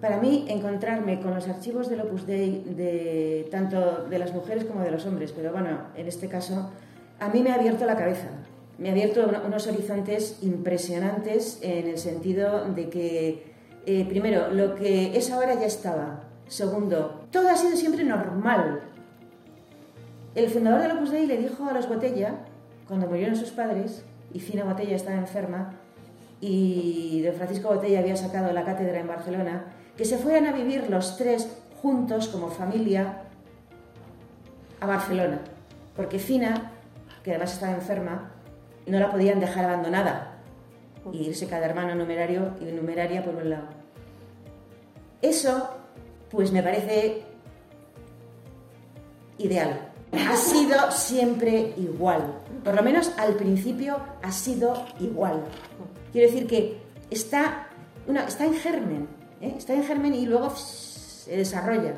Para mí, encontrarme con los archivos del Opus Dei, de, tanto de las mujeres como de los hombres, pero bueno, en este caso, a mí me ha abierto la cabeza. Me ha abierto unos horizontes impresionantes en el sentido de que, eh, primero, lo que es ahora ya estaba. Segundo, todo ha sido siempre normal. El fundador del Opus Dei le dijo a los Botella, cuando murieron sus padres, y Fina Botella estaba enferma, y don Francisco Botella había sacado la cátedra en Barcelona, que se fueran a vivir los tres juntos como familia a Barcelona, porque Fina, que además estaba enferma, no la podían dejar abandonada y irse cada hermano numerario y numeraria por un lado. Eso, pues me parece ideal. Ha sido siempre igual. Por lo menos al principio ha sido igual. Quiero decir que está, está en germen. ¿eh? Está en germen y luego se desarrolla.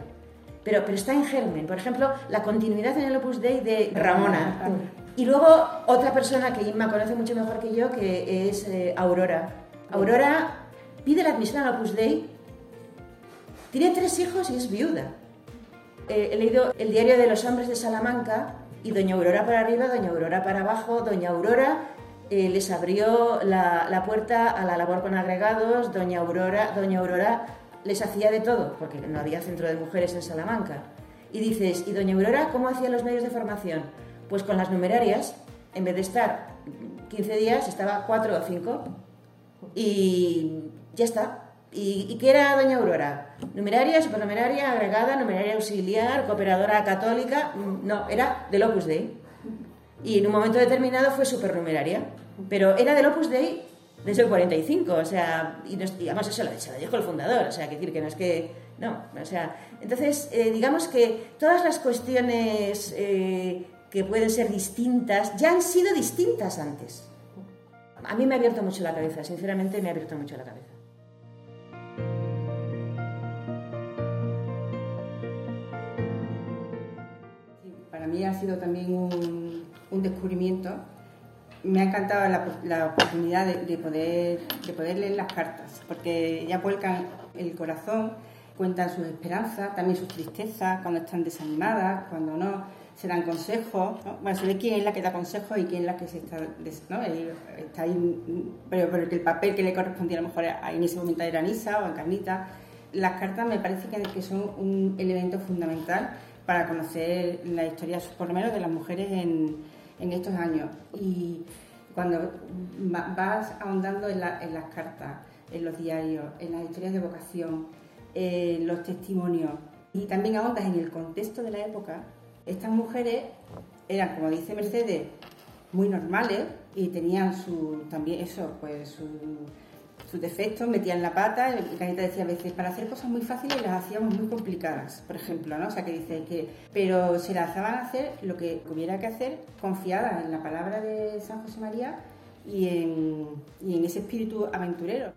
Pero, pero está en germen. Por ejemplo, la continuidad en el Opus Dei de Ramona. Y luego otra persona que Inma conoce mucho mejor que yo, que es eh, Aurora. Aurora pide la admisión al Opus Dei, tiene tres hijos y es viuda. Eh, he leído el diario de los hombres de Salamanca y Doña Aurora para arriba, Doña Aurora para abajo, Doña Aurora les abrió la, la, puerta a la labor con agregados, doña Aurora, doña Aurora les hacía de todo, porque no había centro de mujeres en Salamanca. Y dices, ¿y doña Aurora cómo hacía los medios de formación? Pues con las numerarias, en vez de estar 15 días, estaba 4 o 5 y ya está. ¿Y, ¿Y, qué era doña Aurora? ¿Numeraria, supernumeraria, agregada, numeraria auxiliar, cooperadora católica? No, era del Opus Dei. Y en un momento determinado fue supernumeraria. Pero era del Opus Dei desde el 45, o sea, y, nos, digamos eso lo, se lo dijo el fundador, o sea, que decir que no es que, no, o sea, entonces, eh, digamos que todas las cuestiones eh, que pueden ser distintas ya han sido distintas antes. A mí me ha abierto mucho la cabeza, sinceramente me ha abierto mucho la cabeza. para mí ha sido también un, un descubrimiento me ha encantado la, la oportunidad de, de, poder, de poder leer las cartas, porque ya vuelcan el corazón, cuentan sus esperanzas, también sus tristezas, cuando están desanimadas, cuando no, se dan consejos. ¿no? Bueno, se ve quién es la que da consejos y quién es la que se está, ¿no? está ahí, pero, pero el papel que le correspondía a lo mejor en ese momento era Nisa o a. Las cartas me parece que, que son un elemento fundamental para conocer la historia, por lo menos, de las mujeres en en estos años. Y cuando vas ahondando en, en, las cartas, en los diarios, en las historias de vocación, en los testimonios, y también ahondas en el contexto de la época, estas mujeres eran, como dice Mercedes, muy normales y tenían su, también eso, pues su sus defectos, metían la pata, y Canita decía a veces, para hacer cosas muy fáciles las hacíamos muy complicadas, por ejemplo, ¿no? O sea, que dice que, pero se lanzaban a hacer lo que hubiera que hacer, confiadas en la palabra de San José María y en ese espíritu aventurero.